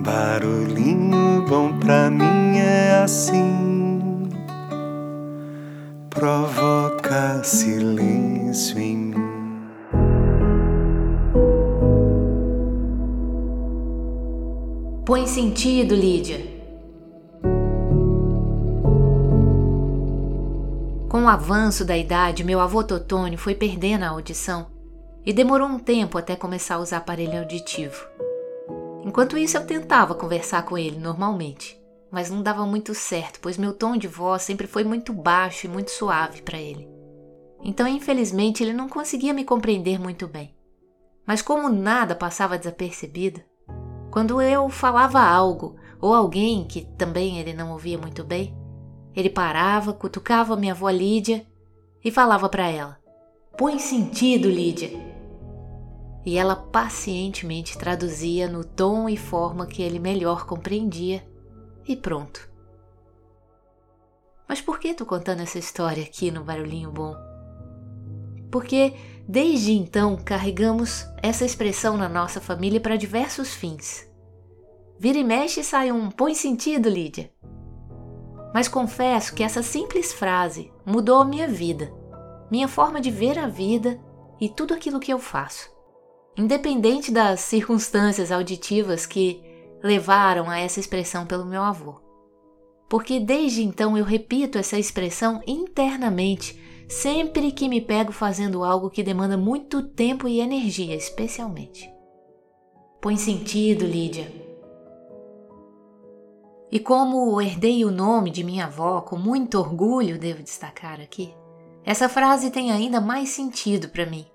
Barulhinho bom pra mim é assim, provoca silêncio em mim. Põe sentido, Lídia. Com o avanço da idade, meu avô Totônio foi perdendo a audição e demorou um tempo até começar a usar aparelho auditivo. Enquanto isso, eu tentava conversar com ele normalmente, mas não dava muito certo, pois meu tom de voz sempre foi muito baixo e muito suave para ele. Então, infelizmente, ele não conseguia me compreender muito bem. Mas como nada passava desapercebido, quando eu falava algo ou alguém que também ele não ouvia muito bem, ele parava, cutucava minha avó Lídia e falava para ela: Põe sentido, Lídia. E ela pacientemente traduzia no tom e forma que ele melhor compreendia, e pronto. Mas por que tô contando essa história aqui no Barulhinho Bom? Porque Desde então, carregamos essa expressão na nossa família para diversos fins. Vira e mexe sai um põe sentido, Lídia. Mas confesso que essa simples frase mudou a minha vida, minha forma de ver a vida e tudo aquilo que eu faço. Independente das circunstâncias auditivas que levaram a essa expressão pelo meu avô. Porque desde então eu repito essa expressão internamente sempre que me pego fazendo algo que demanda muito tempo e energia, especialmente. Põe sentido, Lídia. E como herdei o nome de minha avó com muito orgulho, devo destacar aqui, essa frase tem ainda mais sentido para mim,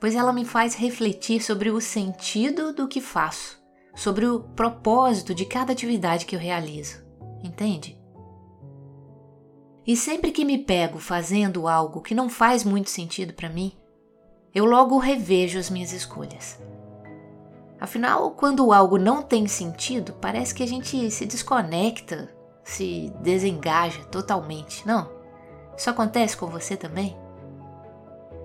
pois ela me faz refletir sobre o sentido do que faço, sobre o propósito de cada atividade que eu realizo. Entende? E sempre que me pego fazendo algo que não faz muito sentido para mim, eu logo revejo as minhas escolhas. Afinal, quando algo não tem sentido, parece que a gente se desconecta, se desengaja totalmente. Não? Isso acontece com você também?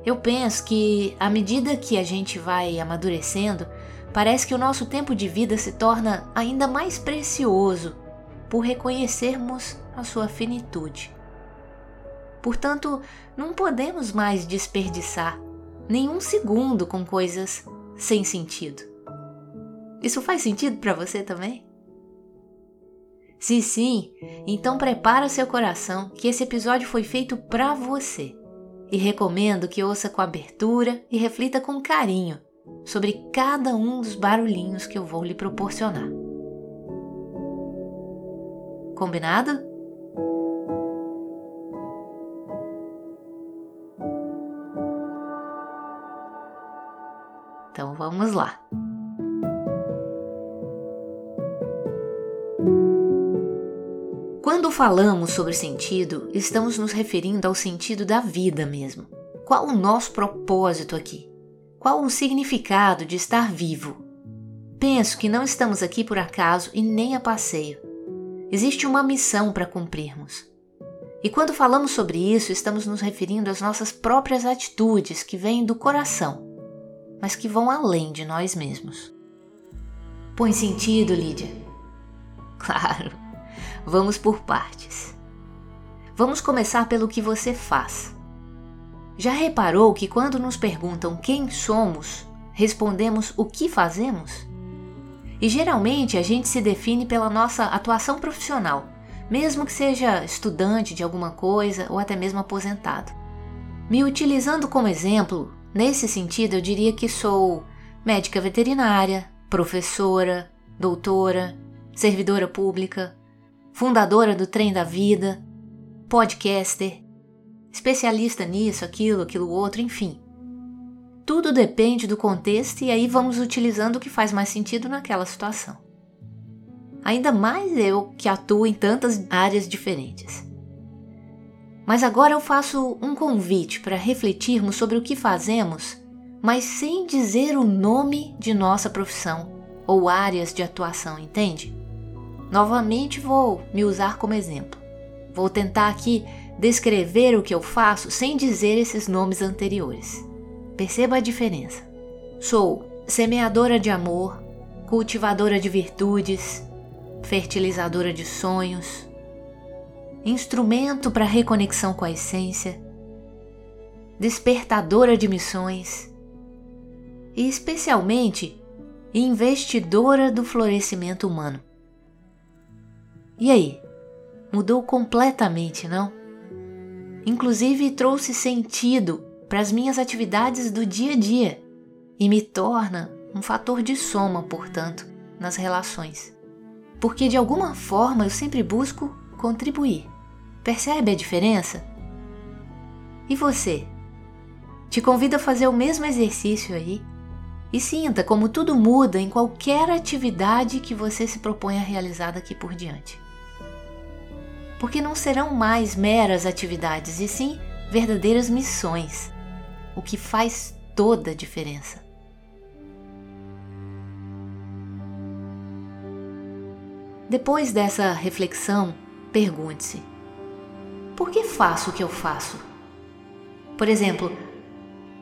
Eu penso que à medida que a gente vai amadurecendo, parece que o nosso tempo de vida se torna ainda mais precioso por reconhecermos a sua finitude. Portanto, não podemos mais desperdiçar nenhum segundo com coisas sem sentido. Isso faz sentido para você também? Se sim, então prepara seu coração que esse episódio foi feito para você. E recomendo que ouça com abertura e reflita com carinho sobre cada um dos barulhinhos que eu vou lhe proporcionar. Combinado? Então vamos lá. Quando falamos sobre sentido, estamos nos referindo ao sentido da vida mesmo. Qual o nosso propósito aqui? Qual o significado de estar vivo? Penso que não estamos aqui por acaso e nem a passeio. Existe uma missão para cumprirmos. E quando falamos sobre isso, estamos nos referindo às nossas próprias atitudes que vêm do coração mas que vão além de nós mesmos. Põe sentido, Lídia? Claro, vamos por partes. Vamos começar pelo que você faz. Já reparou que quando nos perguntam quem somos, respondemos o que fazemos? E geralmente a gente se define pela nossa atuação profissional, mesmo que seja estudante de alguma coisa ou até mesmo aposentado. Me utilizando como exemplo, Nesse sentido, eu diria que sou médica veterinária, professora, doutora, servidora pública, fundadora do Trem da Vida, podcaster, especialista nisso, aquilo, aquilo outro, enfim. Tudo depende do contexto e aí vamos utilizando o que faz mais sentido naquela situação. Ainda mais eu que atuo em tantas áreas diferentes. Mas agora eu faço um convite para refletirmos sobre o que fazemos, mas sem dizer o nome de nossa profissão ou áreas de atuação, entende? Novamente vou me usar como exemplo. Vou tentar aqui descrever o que eu faço sem dizer esses nomes anteriores. Perceba a diferença. Sou semeadora de amor, cultivadora de virtudes, fertilizadora de sonhos, instrumento para reconexão com a essência, despertadora de missões e, especialmente, investidora do florescimento humano. E aí? Mudou completamente, não? Inclusive trouxe sentido para as minhas atividades do dia a dia e me torna um fator de soma, portanto, nas relações. Porque de alguma forma eu sempre busco contribuir. Percebe a diferença? E você? Te convido a fazer o mesmo exercício aí e sinta como tudo muda em qualquer atividade que você se propõe a realizar daqui por diante. Porque não serão mais meras atividades, e sim verdadeiras missões, o que faz toda a diferença. Depois dessa reflexão, pergunte-se: por que faço o que eu faço? Por exemplo,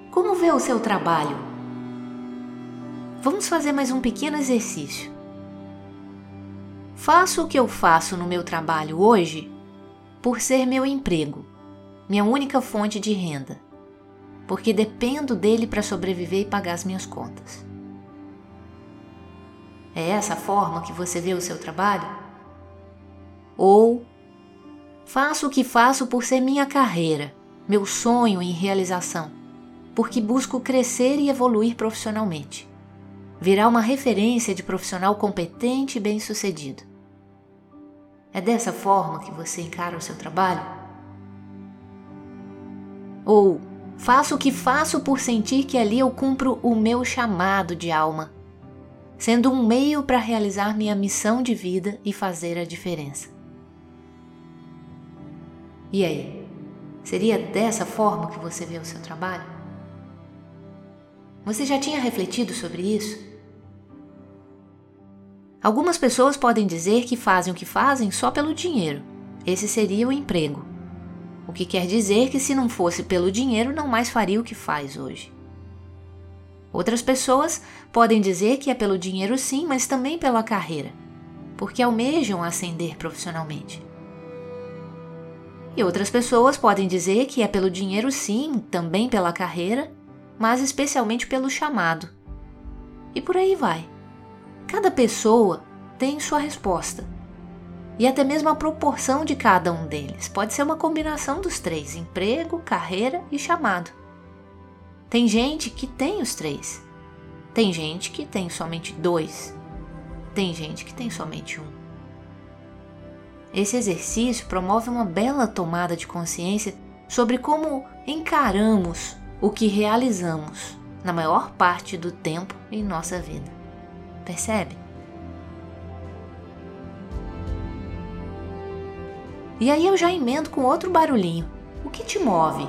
como vê o seu trabalho? Vamos fazer mais um pequeno exercício. Faço o que eu faço no meu trabalho hoje por ser meu emprego, minha única fonte de renda, porque dependo dele para sobreviver e pagar as minhas contas. É essa forma que você vê o seu trabalho? Ou faço o que faço por ser minha carreira, meu sonho em realização, porque busco crescer e evoluir profissionalmente. Virar uma referência de profissional competente e bem-sucedido. É dessa forma que você encara o seu trabalho? Ou faço o que faço por sentir que ali eu cumpro o meu chamado de alma sendo um meio para realizar minha missão de vida e fazer a diferença. E aí? Seria dessa forma que você vê o seu trabalho? Você já tinha refletido sobre isso? Algumas pessoas podem dizer que fazem o que fazem só pelo dinheiro. Esse seria o emprego. O que quer dizer que se não fosse pelo dinheiro, não mais faria o que faz hoje. Outras pessoas podem dizer que é pelo dinheiro sim, mas também pela carreira, porque almejam ascender profissionalmente. E outras pessoas podem dizer que é pelo dinheiro sim, também pela carreira, mas especialmente pelo chamado. E por aí vai. Cada pessoa tem sua resposta. E até mesmo a proporção de cada um deles. Pode ser uma combinação dos três: emprego, carreira e chamado. Tem gente que tem os três. Tem gente que tem somente dois. Tem gente que tem somente um. Esse exercício promove uma bela tomada de consciência sobre como encaramos o que realizamos na maior parte do tempo em nossa vida. Percebe? E aí eu já emendo com outro barulhinho. O que te move?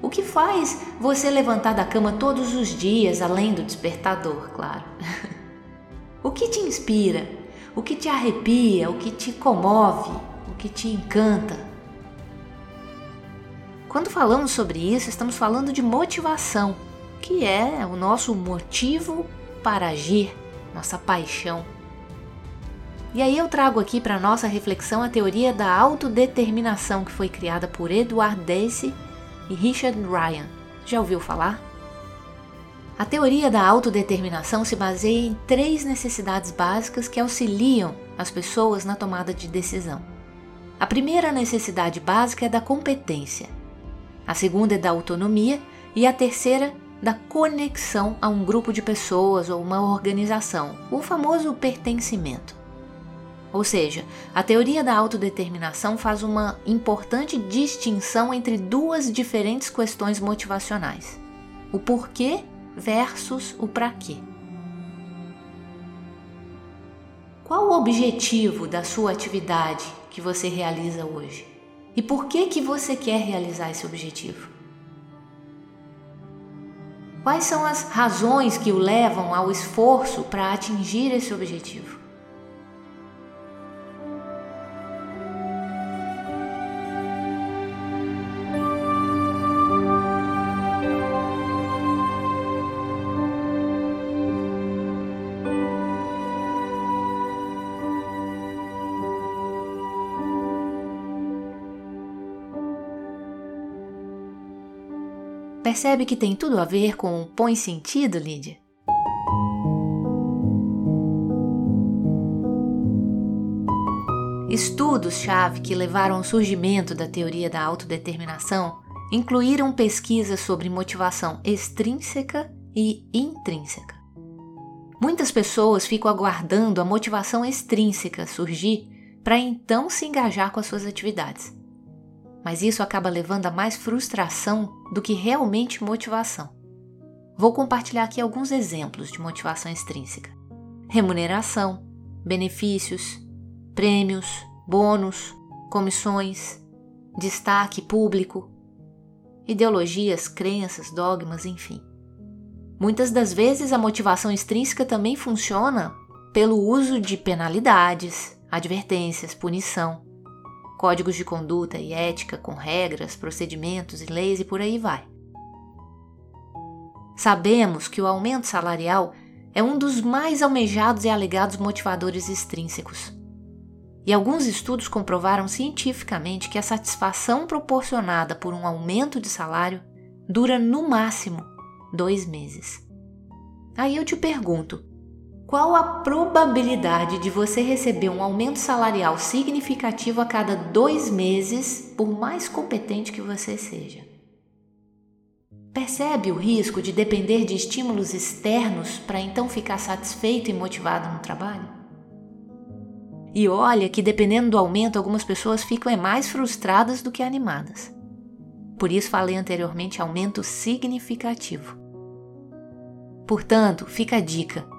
O que faz você levantar da cama todos os dias, além do despertador, claro? o que te inspira? O que te arrepia? O que te comove? O que te encanta? Quando falamos sobre isso, estamos falando de motivação, que é o nosso motivo para agir, nossa paixão. E aí eu trago aqui para nossa reflexão a teoria da autodeterminação que foi criada por Edward Deci e Richard Ryan. Já ouviu falar? A teoria da autodeterminação se baseia em três necessidades básicas que auxiliam as pessoas na tomada de decisão. A primeira necessidade básica é da competência, a segunda é da autonomia e a terceira da conexão a um grupo de pessoas ou uma organização, o famoso pertencimento. Ou seja, a teoria da autodeterminação faz uma importante distinção entre duas diferentes questões motivacionais: o porquê versus o para quê. Qual o objetivo da sua atividade que você realiza hoje? E por que que você quer realizar esse objetivo? Quais são as razões que o levam ao esforço para atingir esse objetivo? Percebe que tem tudo a ver com o põe sentido, Lídia? Estudos-chave que levaram ao surgimento da teoria da autodeterminação incluíram pesquisas sobre motivação extrínseca e intrínseca. Muitas pessoas ficam aguardando a motivação extrínseca surgir para então se engajar com as suas atividades. Mas isso acaba levando a mais frustração do que realmente motivação. Vou compartilhar aqui alguns exemplos de motivação extrínseca: remuneração, benefícios, prêmios, bônus, comissões, destaque público, ideologias, crenças, dogmas, enfim. Muitas das vezes a motivação extrínseca também funciona pelo uso de penalidades, advertências, punição, códigos de conduta e ética com regras, procedimentos e leis e por aí vai. Sabemos que o aumento salarial é um dos mais almejados e alegados motivadores extrínsecos. E alguns estudos comprovaram cientificamente que a satisfação proporcionada por um aumento de salário dura no máximo dois meses. Aí eu te pergunto: qual a probabilidade de você receber um aumento salarial significativo a cada dois meses, por mais competente que você seja? Percebe o risco de depender de estímulos externos para então ficar satisfeito e motivado no trabalho? E olha que dependendo do aumento, algumas pessoas ficam é mais frustradas do que animadas. Por isso falei anteriormente aumento significativo. Portanto, fica a dica.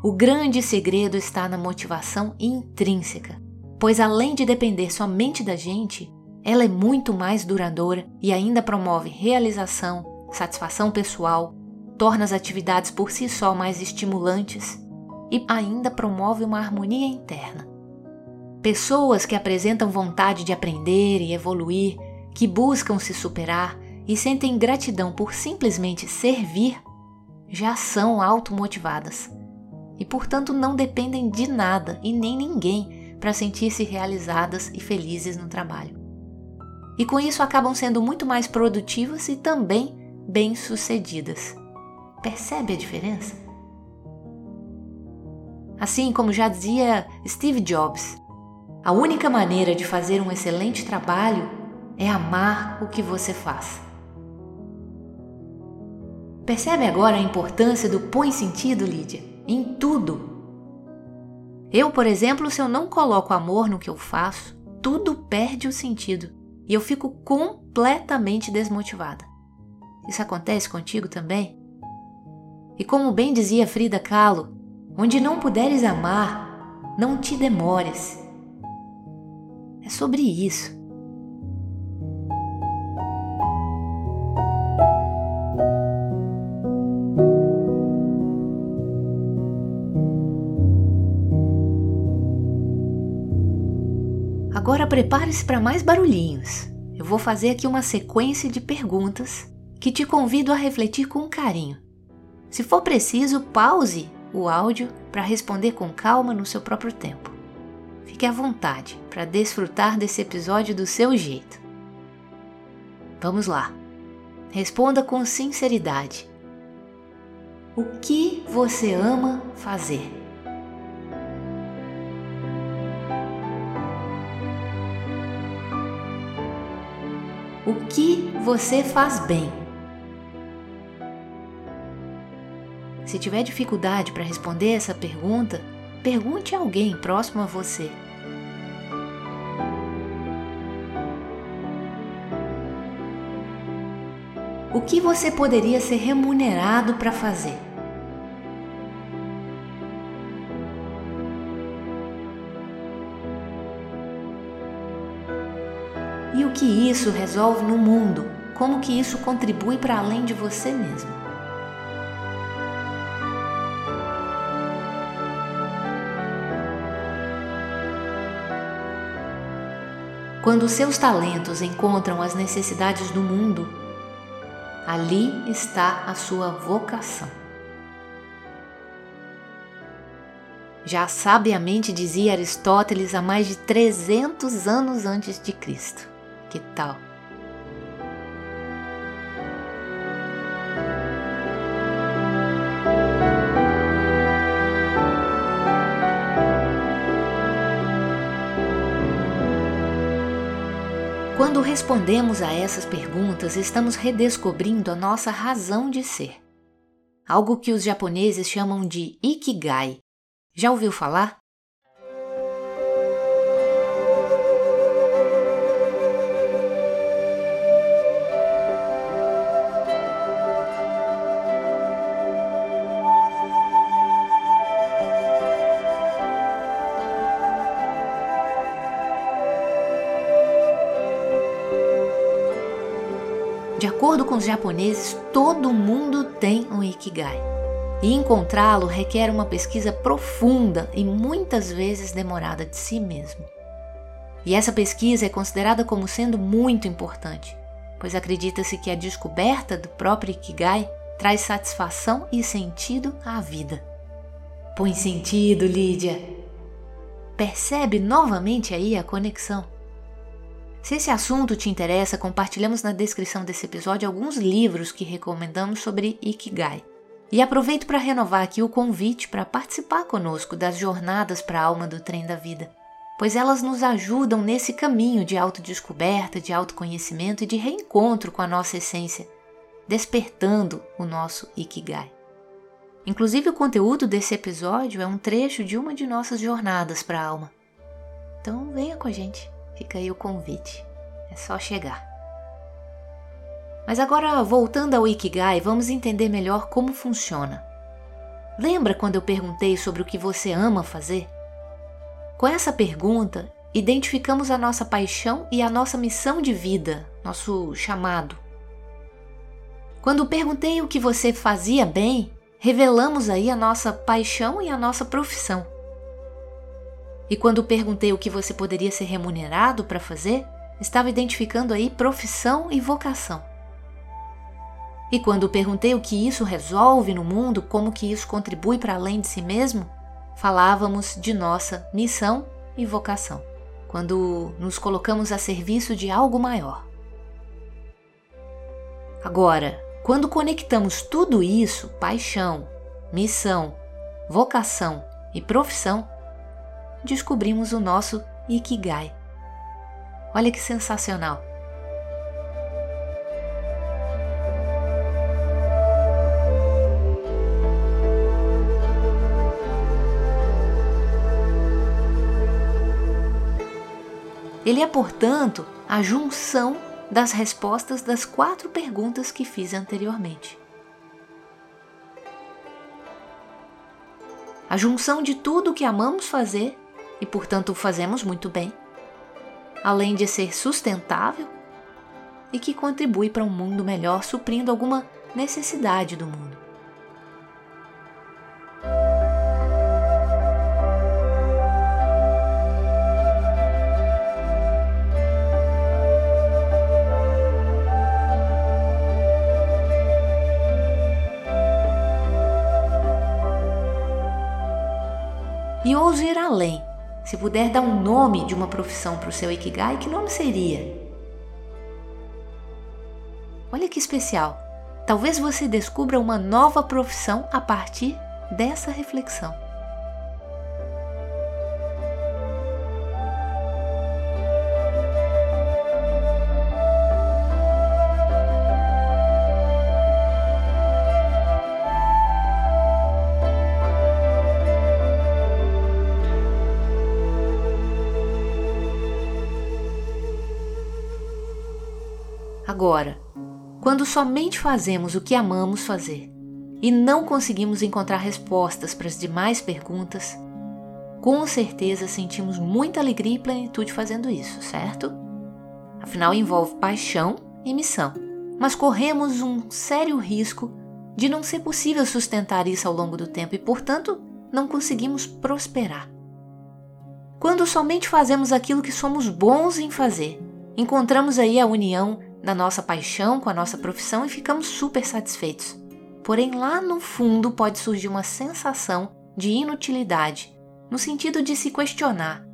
O grande segredo está na motivação intrínseca, pois além de depender somente da gente, ela é muito mais duradoura e ainda promove realização, satisfação pessoal, torna as atividades por si só mais estimulantes e ainda promove uma harmonia interna. Pessoas que apresentam vontade de aprender e evoluir, que buscam se superar e sentem gratidão por simplesmente servir, já são automotivadas e, portanto, não dependem de nada e nem ninguém para sentir-se realizadas e felizes no trabalho. E com isso acabam sendo muito mais produtivas e também bem-sucedidas. Percebe a diferença? Assim como já dizia Steve Jobs, a única maneira de fazer um excelente trabalho é amar o que você faz. Percebe agora a importância do põe sentido, Lídia? Em tudo. Eu, por exemplo, se eu não coloco amor no que eu faço, tudo perde o sentido e eu fico completamente desmotivada. Isso acontece contigo também? E como bem dizia Frida Kahlo, onde não puderes amar, não te demores. É sobre isso. Agora prepare-se para mais barulhinhos. Eu vou fazer aqui uma sequência de perguntas que te convido a refletir com carinho. Se for preciso, pause o áudio para responder com calma no seu próprio tempo. Fique à vontade para desfrutar desse episódio do seu jeito. Vamos lá. Responda com sinceridade. O que você ama fazer? O que você faz bem? Se tiver dificuldade para responder essa pergunta, pergunte a alguém próximo a você. O que você poderia ser remunerado para fazer? Que isso resolve no mundo? Como que isso contribui para além de você mesmo? Quando seus talentos encontram as necessidades do mundo, ali está a sua vocação. Já sabiamente dizia Aristóteles há mais de 300 anos antes de Cristo. Que tal? Quando respondemos a essas perguntas, estamos redescobrindo a nossa razão de ser. Algo que os japoneses chamam de ikigai. Já ouviu falar? De acordo com os japoneses, todo mundo tem um Ikigai. E encontrá-lo requer uma pesquisa profunda e muitas vezes demorada de si mesmo. E essa pesquisa é considerada como sendo muito importante, pois acredita-se que a descoberta do próprio Ikigai traz satisfação e sentido à vida. Põe sentido, Lídia! Percebe novamente aí a conexão. Se esse assunto te interessa, compartilhamos na descrição desse episódio alguns livros que recomendamos sobre Ikigai. E aproveito para renovar aqui o convite para participar conosco das jornadas para a alma do trem da vida, pois elas nos ajudam nesse caminho de autodescoberta, de autoconhecimento e de reencontro com a nossa essência, despertando o nosso Ikigai. Inclusive, o conteúdo desse episódio é um trecho de uma de nossas jornadas para a alma. Então, venha com a gente. Fica aí o convite. É só chegar. Mas agora, voltando ao Ikigai, vamos entender melhor como funciona. Lembra quando eu perguntei sobre o que você ama fazer? Com essa pergunta, identificamos a nossa paixão e a nossa missão de vida, nosso chamado. Quando perguntei o que você fazia bem, revelamos aí a nossa paixão e a nossa profissão. E quando perguntei o que você poderia ser remunerado para fazer, estava identificando aí profissão e vocação. E quando perguntei o que isso resolve no mundo, como que isso contribui para além de si mesmo, falávamos de nossa missão e vocação, quando nos colocamos a serviço de algo maior. Agora, quando conectamos tudo isso, paixão, missão, vocação e profissão, descobrimos o nosso Ikigai. Olha que sensacional! Ele é, portanto, a junção das respostas das quatro perguntas que fiz anteriormente. A junção de tudo o que amamos fazer e, portanto, o fazemos muito bem, além de ser sustentável e que contribui para um mundo melhor, suprindo alguma necessidade do mundo. E ouso ir além. Se puder dar um nome de uma profissão para o seu Ikigai, que nome seria? Olha que especial! Talvez você descubra uma nova profissão a partir dessa reflexão. Somente fazemos o que amamos fazer e não conseguimos encontrar respostas para as demais perguntas, com certeza sentimos muita alegria e plenitude fazendo isso, certo? Afinal, envolve paixão e missão, mas corremos um sério risco de não ser possível sustentar isso ao longo do tempo e, portanto, não conseguimos prosperar. Quando somente fazemos aquilo que somos bons em fazer, encontramos aí a união da nossa paixão com a nossa profissão e ficamos super satisfeitos. Porém, lá no fundo pode surgir uma sensação de inutilidade, no sentido de se questionar: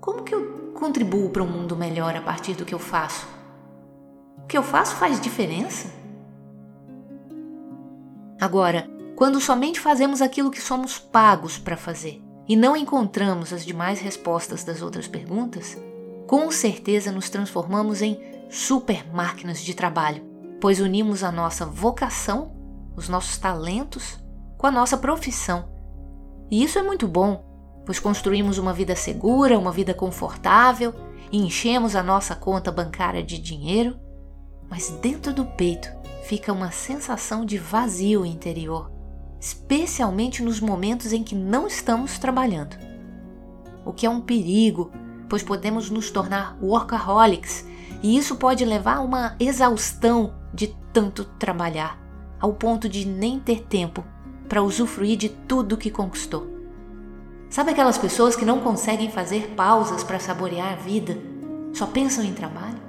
como que eu contribuo para um mundo melhor a partir do que eu faço? O que eu faço faz diferença? Agora, quando somente fazemos aquilo que somos pagos para fazer e não encontramos as demais respostas das outras perguntas, com certeza nos transformamos em super máquinas de trabalho, pois unimos a nossa vocação, os nossos talentos, com a nossa profissão. E isso é muito bom, pois construímos uma vida segura, uma vida confortável, enchemos a nossa conta bancária de dinheiro, mas dentro do peito fica uma sensação de vazio interior, especialmente nos momentos em que não estamos trabalhando. O que é um perigo, pois podemos nos tornar workaholics e isso pode levar a uma exaustão de tanto trabalhar, ao ponto de nem ter tempo para usufruir de tudo que conquistou. Sabe aquelas pessoas que não conseguem fazer pausas para saborear a vida, só pensam em trabalho?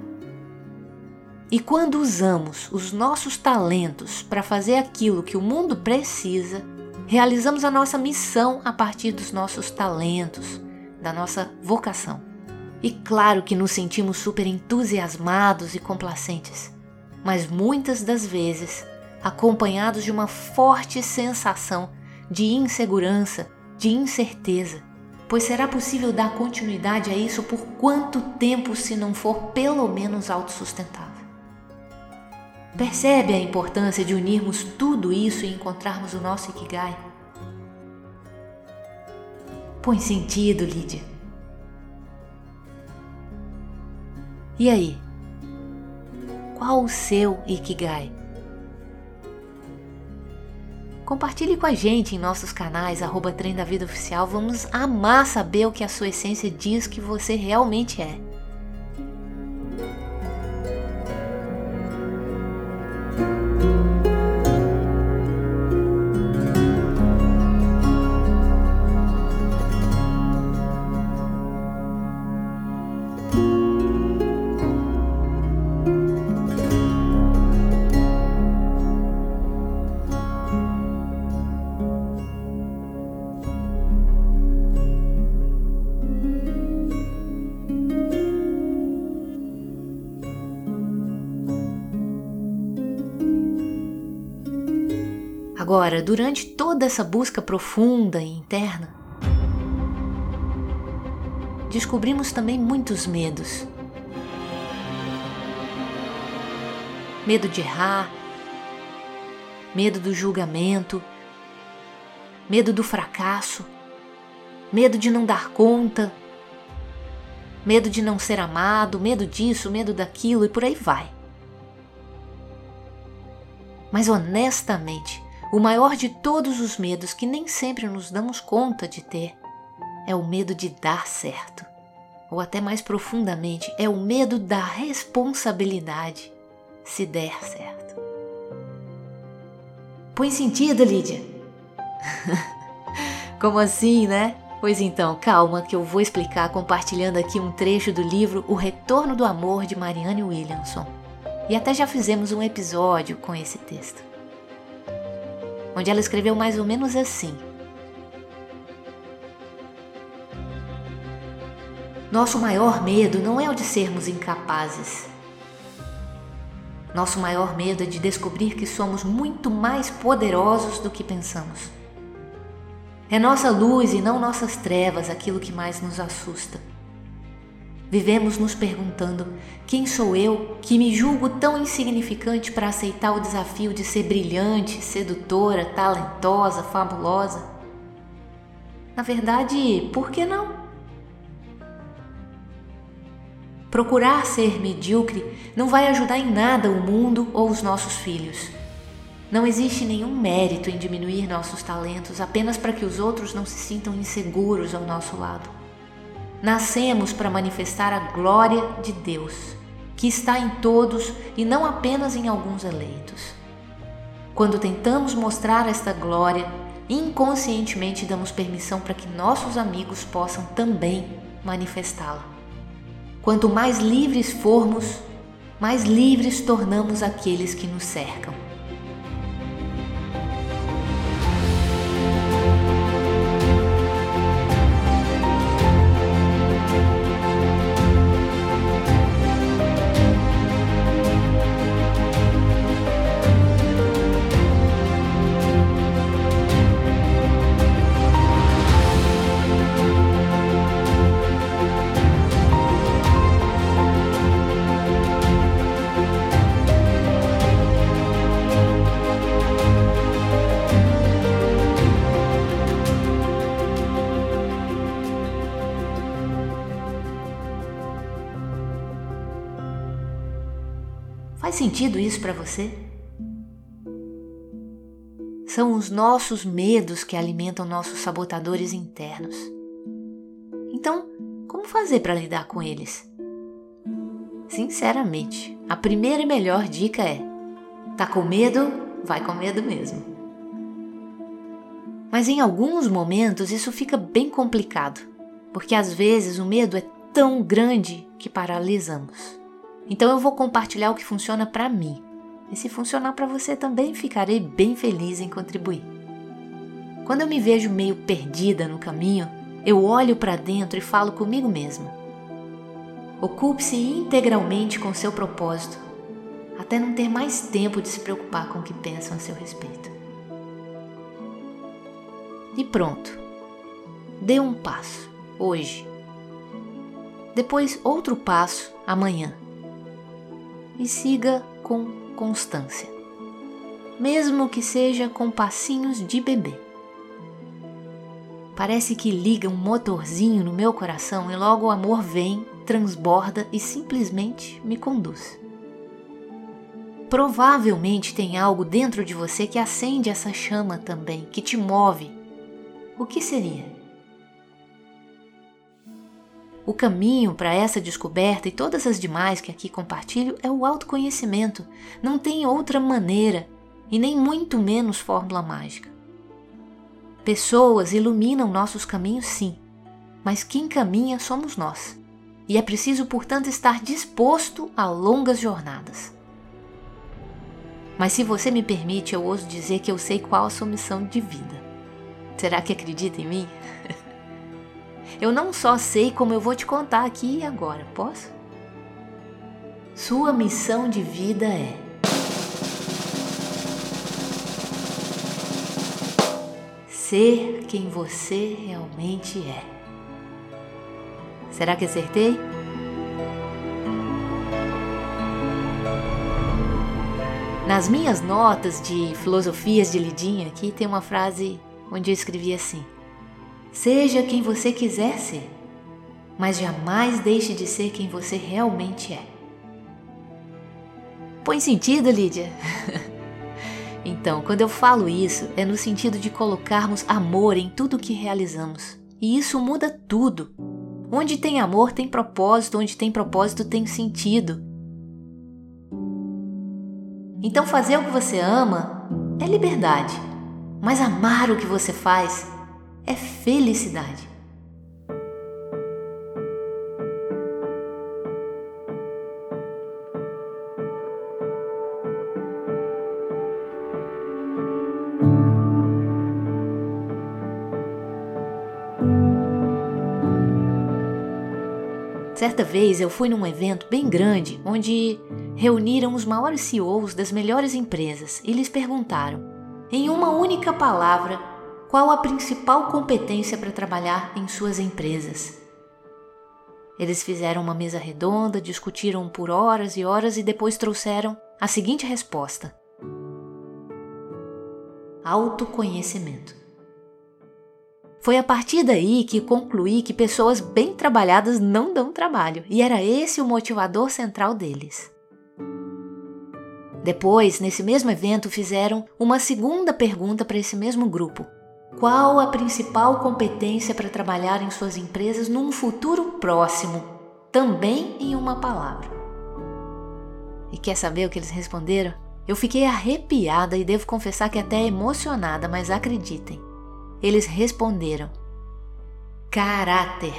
E quando usamos os nossos talentos para fazer aquilo que o mundo precisa, realizamos a nossa missão a partir dos nossos talentos, da nossa vocação. E claro que nos sentimos super entusiasmados e complacentes, mas muitas das vezes acompanhados de uma forte sensação de insegurança, de incerteza. Pois será possível dar continuidade a isso por quanto tempo se não for pelo menos autossustentável? Percebe a importância de unirmos tudo isso e encontrarmos o nosso Ikigai? Põe sentido, Lídia. E aí? Qual o seu Ikigai? Compartilhe com a gente em nossos canais, arroba Trem da Vida Oficial. Vamos amar saber o que a sua essência diz que você realmente é. Agora, durante toda essa busca profunda e interna, descobrimos também muitos medos. Medo de errar, medo do julgamento, medo do fracasso, medo de não dar conta, medo de não ser amado, medo disso, medo daquilo e por aí vai. Mas honestamente, o maior de todos os medos que nem sempre nos damos conta de ter é o medo de dar certo. Ou até mais profundamente, é o medo da responsabilidade se der certo. Põe sentido, Lídia? Como assim, né? Pois então, calma que eu vou explicar compartilhando aqui um trecho do livro O Retorno do Amor de Marianne Williamson. E até já fizemos um episódio com esse texto onde ela escreveu mais ou menos assim: Nosso maior medo não é o de sermos incapazes. Nosso maior medo é de descobrir que somos muito mais poderosos do que pensamos. É nossa luz e não nossas trevas aquilo que mais nos assusta. Vivemos nos perguntando: quem sou eu que me julgo tão insignificante para aceitar o desafio de ser brilhante, sedutora, talentosa, fabulosa? Na verdade, por que não? Procurar ser medíocre não vai ajudar em nada o mundo ou os nossos filhos. Não existe nenhum mérito em diminuir nossos talentos apenas para que os outros não se sintam inseguros ao nosso lado. Nascemos para manifestar a glória de Deus, que está em todos e não apenas em alguns eleitos. Quando tentamos mostrar esta glória, inconscientemente damos permissão para que nossos amigos possam também manifestá-la. Quanto mais livres formos, mais livres tornamos aqueles que nos cercam. Sentido isso para você? São os nossos medos que alimentam nossos sabotadores internos. Então, como fazer para lidar com eles? Sinceramente, a primeira e melhor dica é: tá com medo? Vai com medo mesmo. Mas em alguns momentos isso fica bem complicado, porque às vezes o medo é tão grande que paralisamos. Então eu vou compartilhar o que funciona para mim. E se funcionar para você também, ficarei bem feliz em contribuir. Quando eu me vejo meio perdida no caminho, eu olho para dentro e falo comigo mesma. Ocupe-se integralmente com seu propósito, até não ter mais tempo de se preocupar com o que pensam a seu respeito. E pronto. Dê um passo, hoje. Depois, outro passo, amanhã e siga com constância, mesmo que seja com passinhos de bebê. Parece que liga um motorzinho no meu coração e logo o amor vem, transborda e simplesmente me conduz. Provavelmente tem algo dentro de você que acende essa chama também, que te move. O que seria? O caminho para essa descoberta e todas as demais que aqui compartilho é o autoconhecimento. Não tem outra maneira e nem muito menos fórmula mágica. Pessoas iluminam nossos caminhos, sim, mas quem caminha somos nós. E é preciso, portanto, estar disposto a longas jornadas. Mas se você me permite, eu ouso dizer que eu sei qual a sua missão de vida. Será que acredita em mim? Eu não só sei como eu vou te contar aqui e agora, posso? Sua missão de vida é ser quem você realmente é. Será que acertei? Nas minhas notas de filosofias de Lidinha aqui tem uma frase onde eu escrevi assim: Seja quem você quiser ser, mas jamais deixe de ser quem você realmente é. Põe sentido, Lídia? então, quando eu falo isso, é no sentido de colocarmos amor em tudo o que realizamos. E isso muda tudo. Onde tem amor, tem propósito, onde tem propósito, tem sentido. Então, fazer o que você ama é liberdade, mas amar o que você faz é felicidade. Certa vez eu fui num evento bem grande onde reuniram os maiores CEOs das melhores empresas e lhes perguntaram, em uma única palavra, qual a principal competência para trabalhar em suas empresas. Eles fizeram uma mesa redonda, discutiram por horas e horas e depois trouxeram a seguinte resposta: autoconhecimento. Foi a partir daí que concluí que pessoas bem trabalhadas não dão trabalho, e era esse o motivador central deles. Depois, nesse mesmo evento, fizeram uma segunda pergunta para esse mesmo grupo, qual a principal competência para trabalhar em suas empresas num futuro próximo? Também em uma palavra. E quer saber o que eles responderam? Eu fiquei arrepiada e devo confessar que até emocionada, mas acreditem. Eles responderam: caráter.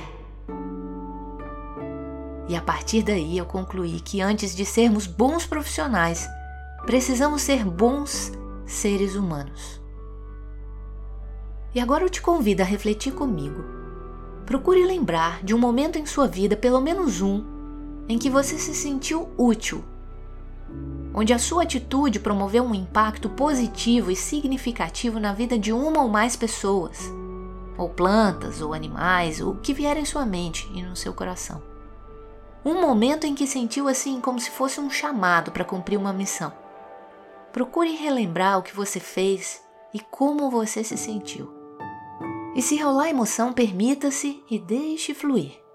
E a partir daí eu concluí que antes de sermos bons profissionais, precisamos ser bons seres humanos. E agora eu te convido a refletir comigo. Procure lembrar de um momento em sua vida, pelo menos um, em que você se sentiu útil, onde a sua atitude promoveu um impacto positivo e significativo na vida de uma ou mais pessoas, ou plantas, ou animais, ou o que vier em sua mente e no seu coração. Um momento em que sentiu assim como se fosse um chamado para cumprir uma missão. Procure relembrar o que você fez e como você se sentiu. E se rolar emoção, permita-se e deixe fluir.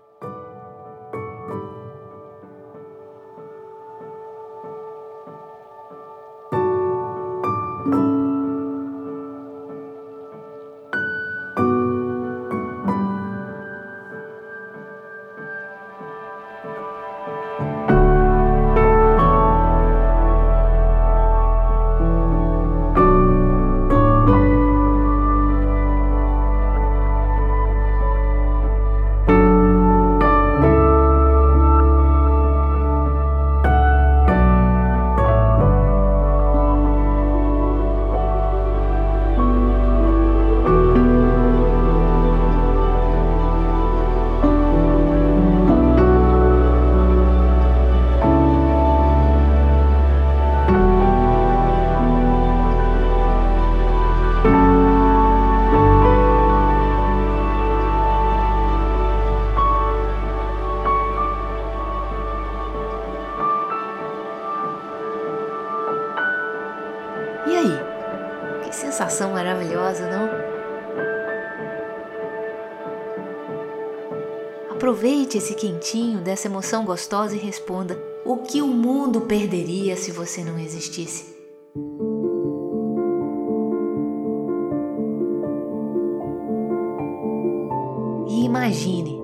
Aproveite esse quentinho dessa emoção gostosa e responda: o que o mundo perderia se você não existisse? E imagine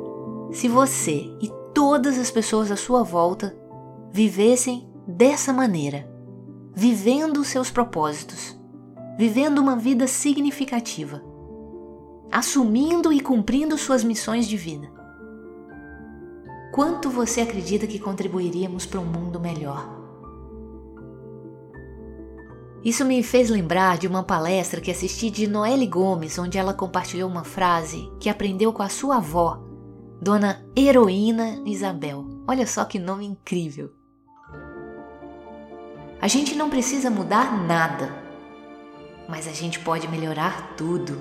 se você e todas as pessoas à sua volta vivessem dessa maneira, vivendo seus propósitos, vivendo uma vida significativa, assumindo e cumprindo suas missões de vida. Quanto você acredita que contribuiríamos para um mundo melhor? Isso me fez lembrar de uma palestra que assisti de Noelle Gomes, onde ela compartilhou uma frase que aprendeu com a sua avó, Dona Heroína Isabel. Olha só que nome incrível! A gente não precisa mudar nada, mas a gente pode melhorar tudo.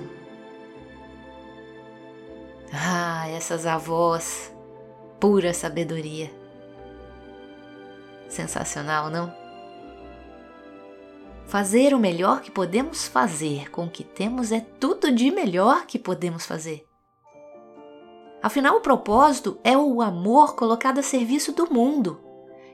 Ah, essas avós, pura sabedoria. Sensacional, não? Fazer o melhor que podemos fazer com o que temos é tudo de melhor que podemos fazer. Afinal, o propósito é o amor colocado a serviço do mundo.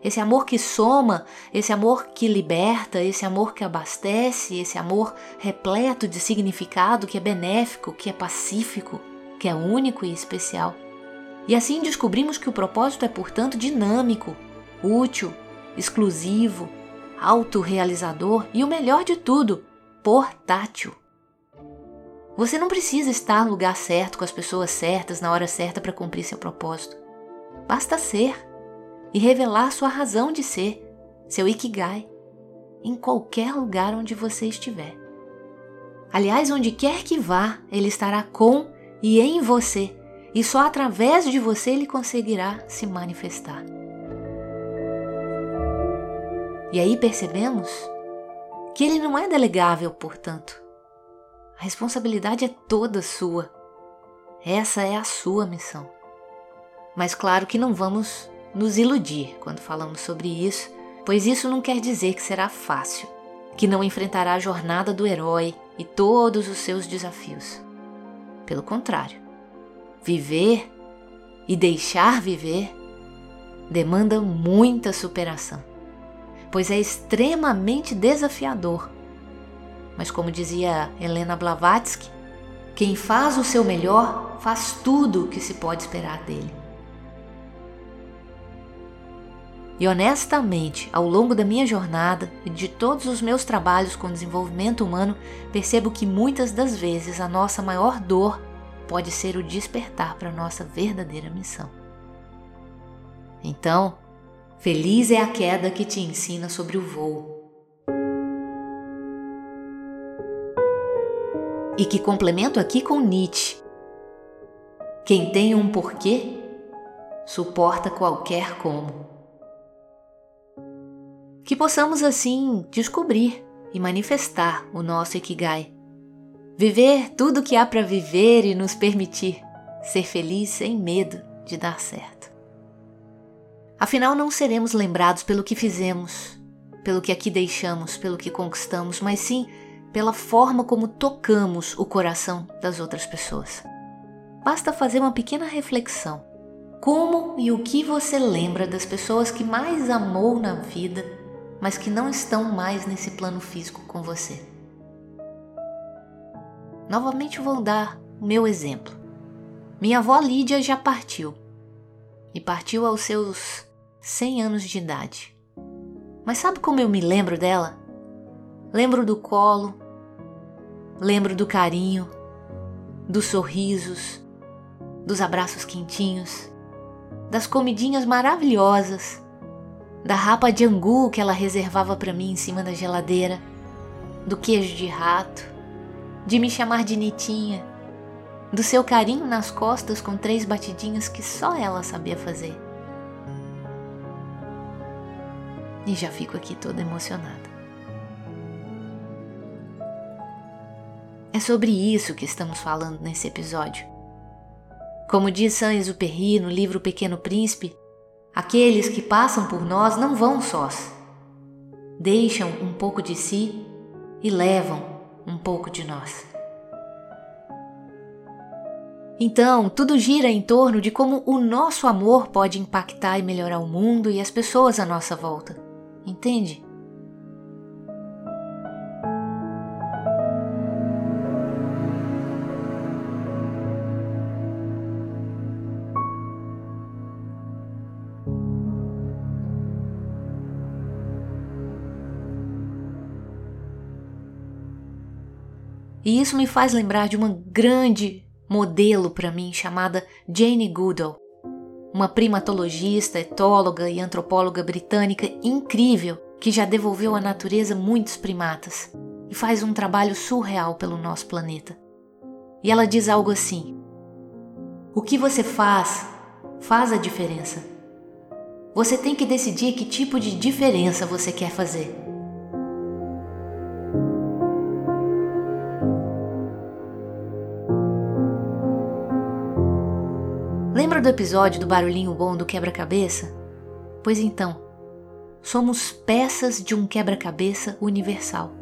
Esse amor que soma, esse amor que liberta, esse amor que abastece, esse amor repleto de significado, que é benéfico, que é pacífico, que é único e especial. E assim descobrimos que o propósito é, portanto, dinâmico, útil, exclusivo, autorrealizador e o melhor de tudo, portátil. Você não precisa estar no lugar certo com as pessoas certas na hora certa para cumprir seu propósito. Basta ser e revelar sua razão de ser, seu ikigai, em qualquer lugar onde você estiver. Aliás, onde quer que vá, ele estará com e em você, e só através de você ele conseguirá se manifestar. E aí percebemos que ele não é delegável, portanto. A responsabilidade é toda sua. Essa é a sua missão. Mas claro que não vamos nos iludir quando falamos sobre isso, pois isso não quer dizer que será fácil, que não enfrentará a jornada do herói e todos os seus desafios. Pelo contrário, viver e deixar viver demanda muita superação, pois é extremamente desafiador. Mas, como dizia Helena Blavatsky, quem faz o seu melhor faz tudo o que se pode esperar dele. E honestamente, ao longo da minha jornada e de todos os meus trabalhos com desenvolvimento humano, percebo que muitas das vezes a nossa maior dor pode ser o despertar para nossa verdadeira missão. Então, feliz é a queda que te ensina sobre o voo. E que complemento aqui com Nietzsche. Quem tem um porquê, suporta qualquer como que possamos assim descobrir e manifestar o nosso Ikigai. Viver tudo o que há para viver e nos permitir ser feliz sem medo de dar certo. Afinal, não seremos lembrados pelo que fizemos, pelo que aqui deixamos, pelo que conquistamos, mas sim pela forma como tocamos o coração das outras pessoas. Basta fazer uma pequena reflexão. Como e o que você lembra das pessoas que mais amou na vida mas que não estão mais nesse plano físico com você. Novamente vou dar o meu exemplo. Minha avó Lídia já partiu. E partiu aos seus 100 anos de idade. Mas sabe como eu me lembro dela? Lembro do colo, lembro do carinho, dos sorrisos, dos abraços quentinhos, das comidinhas maravilhosas da rapa de angu que ela reservava para mim em cima da geladeira, do queijo de rato, de me chamar de Nitinha, do seu carinho nas costas com três batidinhas que só ela sabia fazer. E já fico aqui toda emocionada. É sobre isso que estamos falando nesse episódio. Como diz Saint-Exupéry no livro Pequeno Príncipe, Aqueles que passam por nós não vão sós. Deixam um pouco de si e levam um pouco de nós. Então, tudo gira em torno de como o nosso amor pode impactar e melhorar o mundo e as pessoas à nossa volta. Entende? E isso me faz lembrar de uma grande modelo para mim chamada Jane Goodall, uma primatologista, etóloga e antropóloga britânica incrível que já devolveu à natureza muitos primatas e faz um trabalho surreal pelo nosso planeta. E ela diz algo assim: O que você faz faz a diferença. Você tem que decidir que tipo de diferença você quer fazer. Do episódio do barulhinho bom do quebra-cabeça? Pois então, somos peças de um quebra-cabeça universal.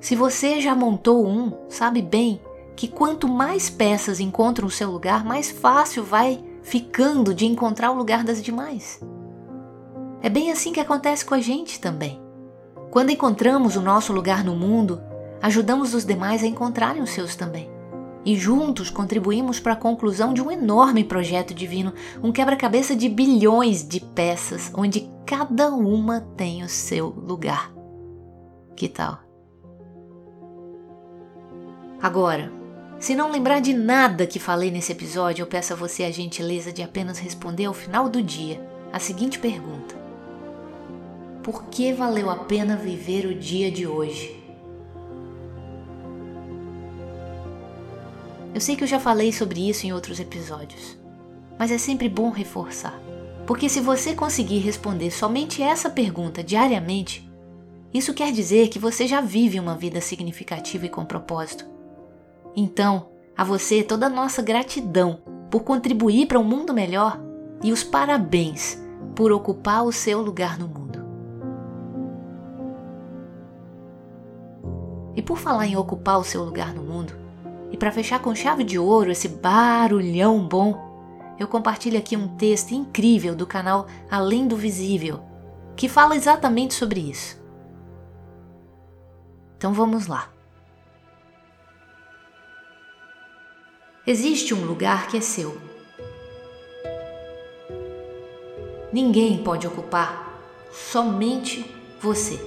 Se você já montou um, sabe bem que quanto mais peças encontram o seu lugar, mais fácil vai ficando de encontrar o lugar das demais. É bem assim que acontece com a gente também. Quando encontramos o nosso lugar no mundo, ajudamos os demais a encontrarem os seus também e juntos contribuímos para a conclusão de um enorme projeto divino, um quebra-cabeça de bilhões de peças, onde cada uma tem o seu lugar. Que tal? Agora, se não lembrar de nada que falei nesse episódio, eu peço a você a gentileza de apenas responder ao final do dia a seguinte pergunta: Por que valeu a pena viver o dia de hoje? Eu sei que eu já falei sobre isso em outros episódios, mas é sempre bom reforçar. Porque se você conseguir responder somente essa pergunta diariamente, isso quer dizer que você já vive uma vida significativa e com propósito. Então, a você toda a nossa gratidão por contribuir para um mundo melhor e os parabéns por ocupar o seu lugar no mundo. E por falar em ocupar o seu lugar no mundo, e para fechar com chave de ouro esse barulhão bom, eu compartilho aqui um texto incrível do canal Além do Visível, que fala exatamente sobre isso. Então vamos lá. Existe um lugar que é seu. Ninguém pode ocupar, somente você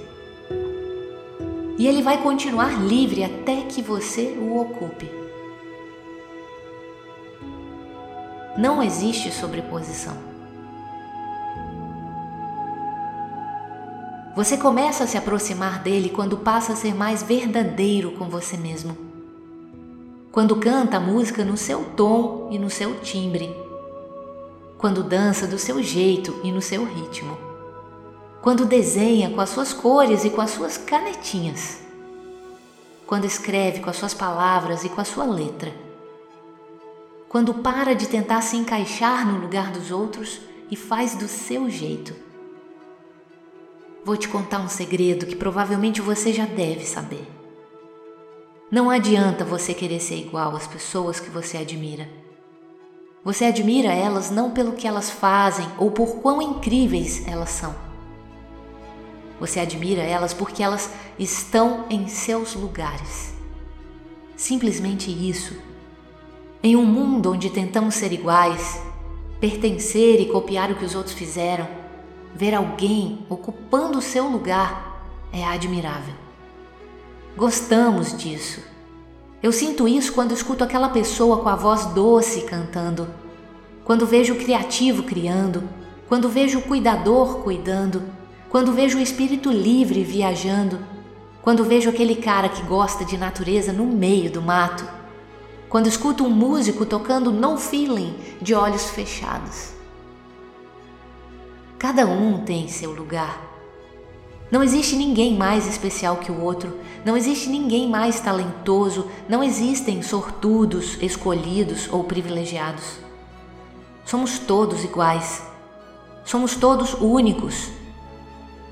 e ele vai continuar livre até que você o ocupe. Não existe sobreposição. Você começa a se aproximar dele quando passa a ser mais verdadeiro com você mesmo. Quando canta a música no seu tom e no seu timbre. Quando dança do seu jeito e no seu ritmo quando desenha com as suas cores e com as suas canetinhas, quando escreve com as suas palavras e com a sua letra, quando para de tentar se encaixar no lugar dos outros e faz do seu jeito. Vou te contar um segredo que provavelmente você já deve saber. Não adianta você querer ser igual às pessoas que você admira. Você admira elas não pelo que elas fazem ou por quão incríveis elas são você admira elas porque elas estão em seus lugares. Simplesmente isso. Em um mundo onde tentamos ser iguais, pertencer e copiar o que os outros fizeram, ver alguém ocupando o seu lugar é admirável. Gostamos disso. Eu sinto isso quando escuto aquela pessoa com a voz doce cantando, quando vejo o criativo criando, quando vejo o cuidador cuidando quando vejo o espírito livre viajando, quando vejo aquele cara que gosta de natureza no meio do mato, quando escuto um músico tocando no feeling de olhos fechados. Cada um tem seu lugar. Não existe ninguém mais especial que o outro, não existe ninguém mais talentoso, não existem sortudos, escolhidos ou privilegiados. Somos todos iguais. Somos todos únicos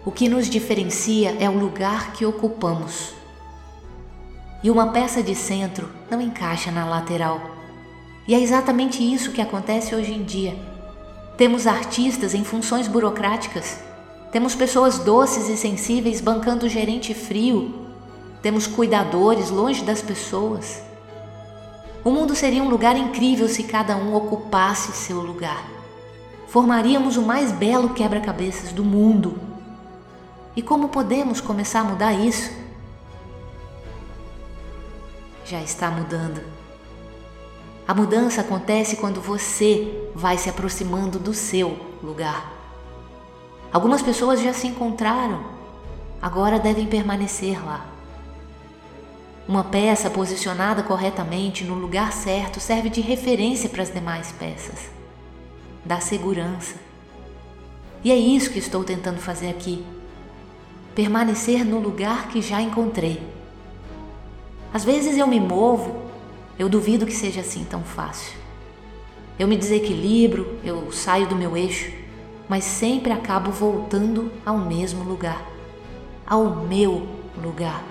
o que nos diferencia é o lugar que ocupamos. E uma peça de centro não encaixa na lateral. E é exatamente isso que acontece hoje em dia. Temos artistas em funções burocráticas, temos pessoas doces e sensíveis bancando gerente frio, temos cuidadores longe das pessoas. O mundo seria um lugar incrível se cada um ocupasse seu lugar. Formaríamos o mais belo quebra-cabeças do mundo. E como podemos começar a mudar isso? Já está mudando. A mudança acontece quando você vai se aproximando do seu lugar. Algumas pessoas já se encontraram, agora devem permanecer lá. Uma peça posicionada corretamente no lugar certo serve de referência para as demais peças. Dá segurança. E é isso que estou tentando fazer aqui. Permanecer no lugar que já encontrei. Às vezes eu me movo, eu duvido que seja assim tão fácil. Eu me desequilibro, eu saio do meu eixo, mas sempre acabo voltando ao mesmo lugar, ao meu lugar.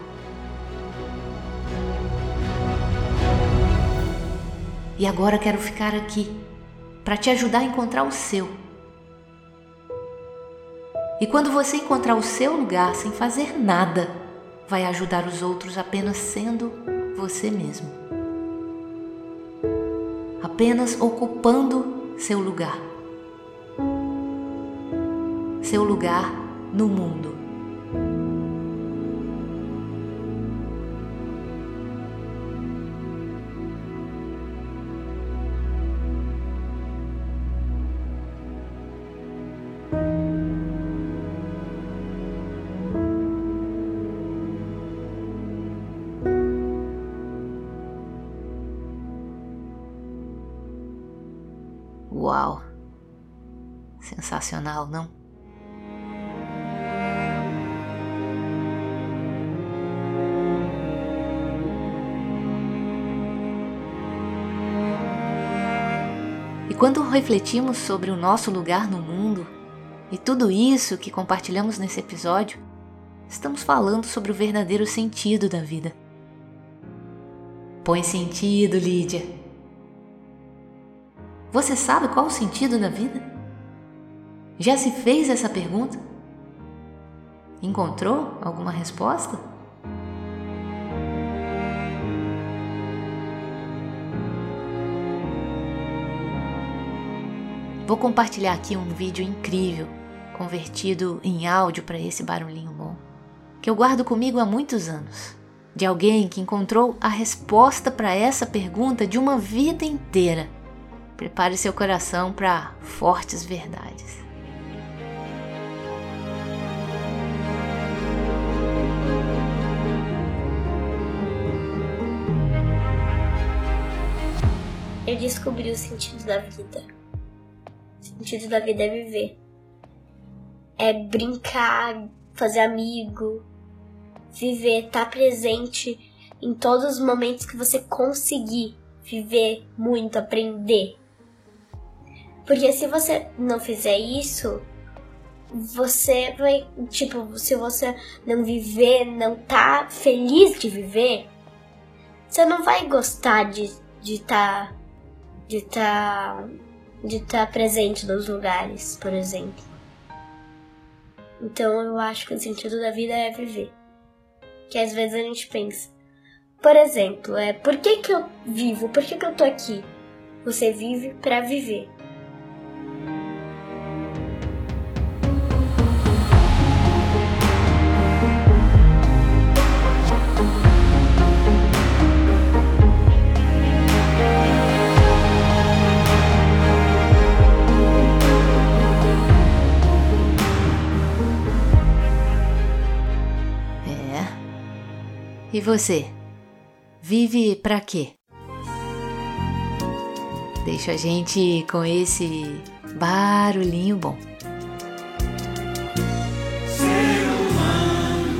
E agora quero ficar aqui para te ajudar a encontrar o seu. E quando você encontrar o seu lugar sem fazer nada, vai ajudar os outros apenas sendo você mesmo. Apenas ocupando seu lugar. Seu lugar no mundo. Não? E quando refletimos sobre o nosso lugar no mundo e tudo isso que compartilhamos nesse episódio, estamos falando sobre o verdadeiro sentido da vida. Põe sentido, Lídia. Você sabe qual o sentido da vida? Já se fez essa pergunta? Encontrou alguma resposta? Vou compartilhar aqui um vídeo incrível, convertido em áudio para esse barulhinho bom, que eu guardo comigo há muitos anos, de alguém que encontrou a resposta para essa pergunta de uma vida inteira Prepare seu coração para fortes verdades. Eu descobri o sentido da vida. O sentido da vida é viver. É brincar, fazer amigo, viver, estar tá presente em todos os momentos que você conseguir viver muito, aprender. Porque se você não fizer isso, você vai, tipo, se você não viver, não tá feliz de viver, você não vai gostar de de tá de tá de estar tá presente nos lugares, por exemplo. Então eu acho que o sentido da vida é viver. Que às vezes a gente pensa, por exemplo, é por que, que eu vivo? Por que, que eu tô aqui? Você vive para viver. E você? Vive para quê? Deixa a gente com esse barulhinho bom.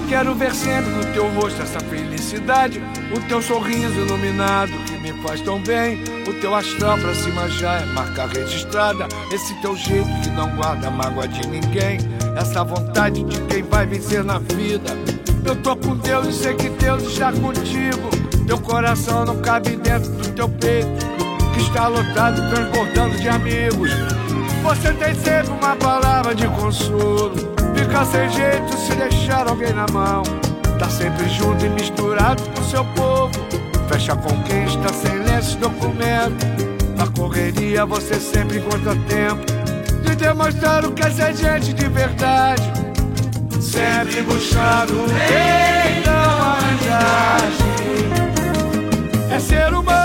Quero ver sempre no teu rosto essa felicidade, o teu sorriso iluminado que me faz tão bem. O teu astral pra cima já é marca registrada. Esse teu jeito que não guarda mágoa de ninguém. Essa vontade de quem vai vencer na vida Eu tô com Deus e sei que Deus está contigo. Teu coração não cabe dentro do teu peito, que está lotado, transbordando de amigos. Você tem sempre uma palavra de consolo. Fica sem jeito se deixar alguém na mão. Tá sempre junto e misturado com seu povo. Fecha com quem está sem lenço documento. Na correria você sempre encontra tempo de demonstrar o que é ser gente de verdade. Sempre buscando rei da humanidade. É ser humano,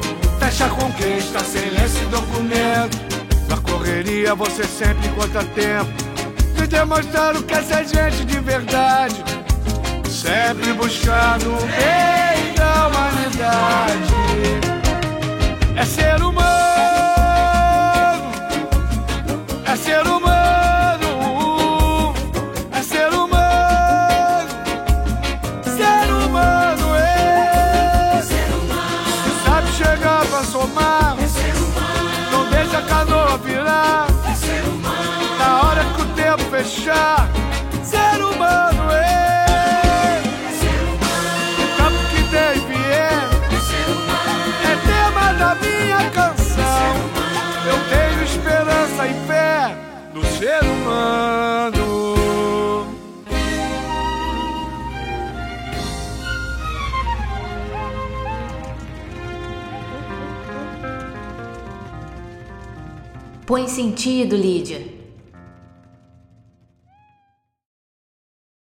Fecha quem está sem lenço e documento. Na correria você sempre encontra tempo de demonstrar o que é ser gente de verdade. Sempre buscando o rei da humanidade. É ser humano, é ser humano, fechar, ser humano, é. ser humano, o que deve é, é tema da minha canção. Eu tenho esperança e fé no ser humano. Põe sentido, Lídia.